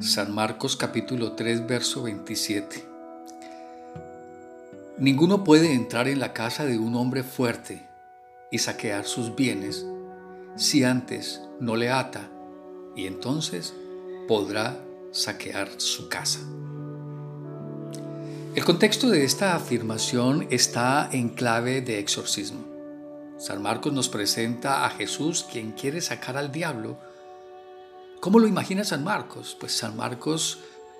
San Marcos capítulo 3, verso 27. Ninguno puede entrar en la casa de un hombre fuerte y saquear sus bienes si antes no le ata y entonces podrá saquear su casa. El contexto de esta afirmación está en clave de exorcismo. San Marcos nos presenta a Jesús quien quiere sacar al diablo ¿Cómo lo imagina San Marcos? Pues San Marcos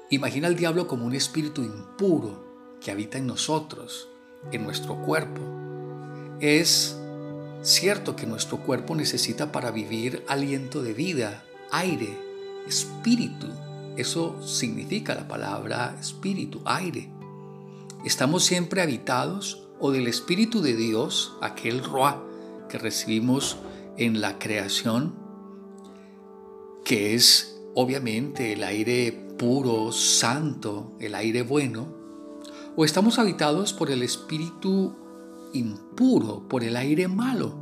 imagina al diablo como un espíritu impuro que habita en nosotros, en nuestro cuerpo. Es cierto que nuestro cuerpo necesita para vivir aliento de vida, aire, espíritu. Eso significa la palabra espíritu, aire. Estamos siempre habitados o del Espíritu de Dios, aquel Roa que recibimos en la creación, que es obviamente el aire puro, santo, el aire bueno, o estamos habitados por el espíritu impuro, por el aire malo,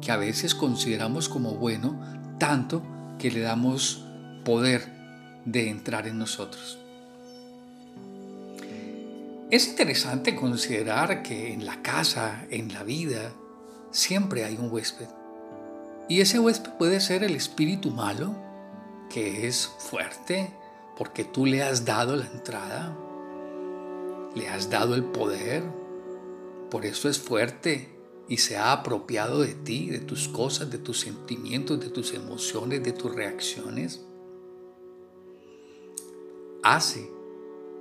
que a veces consideramos como bueno, tanto que le damos poder de entrar en nosotros. Es interesante considerar que en la casa, en la vida, siempre hay un huésped. Y ese huésped puede ser el espíritu malo, que es fuerte porque tú le has dado la entrada, le has dado el poder, por eso es fuerte y se ha apropiado de ti, de tus cosas, de tus sentimientos, de tus emociones, de tus reacciones. Hace,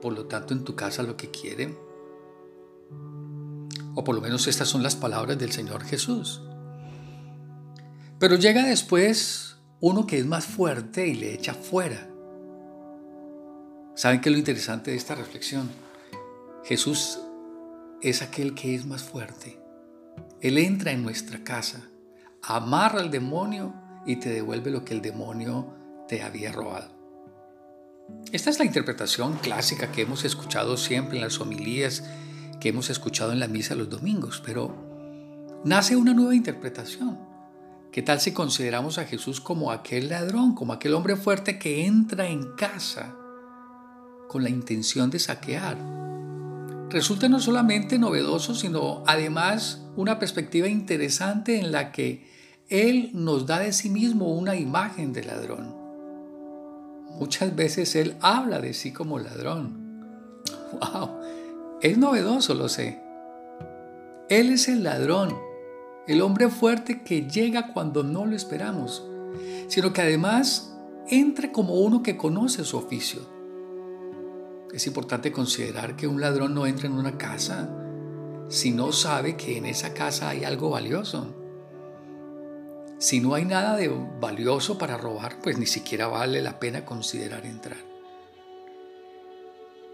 por lo tanto, en tu casa lo que quiere. O por lo menos estas son las palabras del Señor Jesús. Pero llega después uno que es más fuerte y le echa fuera. ¿Saben qué es lo interesante de esta reflexión? Jesús es aquel que es más fuerte. Él entra en nuestra casa, amarra al demonio y te devuelve lo que el demonio te había robado. Esta es la interpretación clásica que hemos escuchado siempre en las homilías, que hemos escuchado en la misa los domingos, pero nace una nueva interpretación ¿Qué tal si consideramos a Jesús como aquel ladrón, como aquel hombre fuerte que entra en casa con la intención de saquear? Resulta no solamente novedoso, sino además una perspectiva interesante en la que Él nos da de sí mismo una imagen de ladrón. Muchas veces Él habla de sí como ladrón. ¡Wow! Es novedoso, lo sé. Él es el ladrón el hombre fuerte que llega cuando no lo esperamos, sino que además entre como uno que conoce su oficio. Es importante considerar que un ladrón no entra en una casa si no sabe que en esa casa hay algo valioso. Si no hay nada de valioso para robar, pues ni siquiera vale la pena considerar entrar.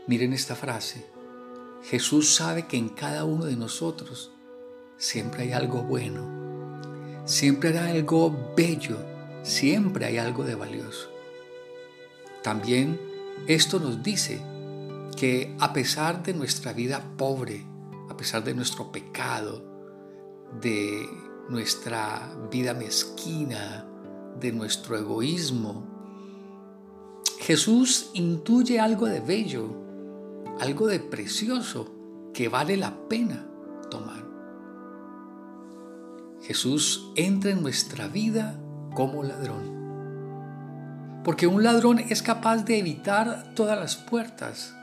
Miren esta frase. Jesús sabe que en cada uno de nosotros siempre hay algo bueno, siempre hay algo bello, siempre hay algo de valioso. También esto nos dice que a pesar de nuestra vida pobre, a pesar de nuestro pecado, de nuestra vida mezquina, de nuestro egoísmo, Jesús intuye algo de bello, algo de precioso que vale la pena tomar. Jesús entra en nuestra vida como ladrón. Porque un ladrón es capaz de evitar todas las puertas,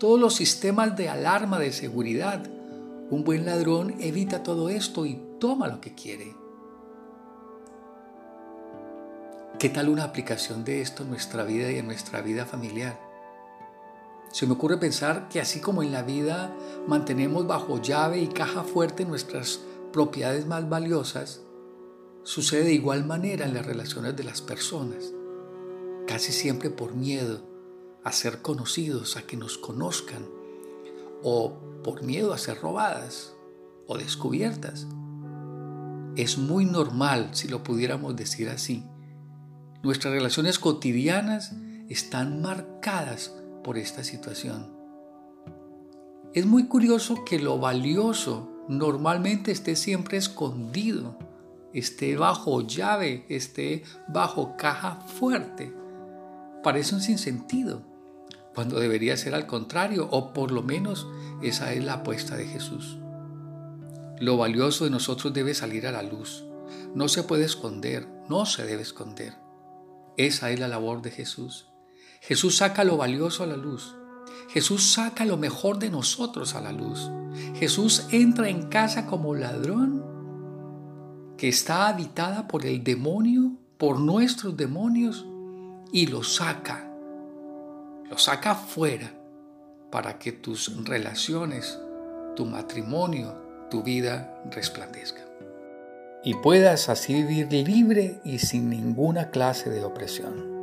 todos los sistemas de alarma de seguridad. Un buen ladrón evita todo esto y toma lo que quiere. ¿Qué tal una aplicación de esto en nuestra vida y en nuestra vida familiar? Se me ocurre pensar que así como en la vida mantenemos bajo llave y caja fuerte nuestras propiedades más valiosas, sucede de igual manera en las relaciones de las personas, casi siempre por miedo a ser conocidos, a que nos conozcan, o por miedo a ser robadas o descubiertas. Es muy normal, si lo pudiéramos decir así. Nuestras relaciones cotidianas están marcadas por esta situación. Es muy curioso que lo valioso normalmente esté siempre escondido, esté bajo llave, esté bajo caja fuerte, parece un sinsentido, cuando debería ser al contrario, o por lo menos esa es la apuesta de Jesús. Lo valioso de nosotros debe salir a la luz. No se puede esconder, no se debe esconder. Esa es la labor de Jesús. Jesús saca lo valioso a la luz. Jesús saca lo mejor de nosotros a la luz. Jesús entra en casa como ladrón que está habitada por el demonio, por nuestros demonios, y lo saca. Lo saca fuera para que tus relaciones, tu matrimonio, tu vida resplandezca. Y puedas así vivir libre y sin ninguna clase de opresión.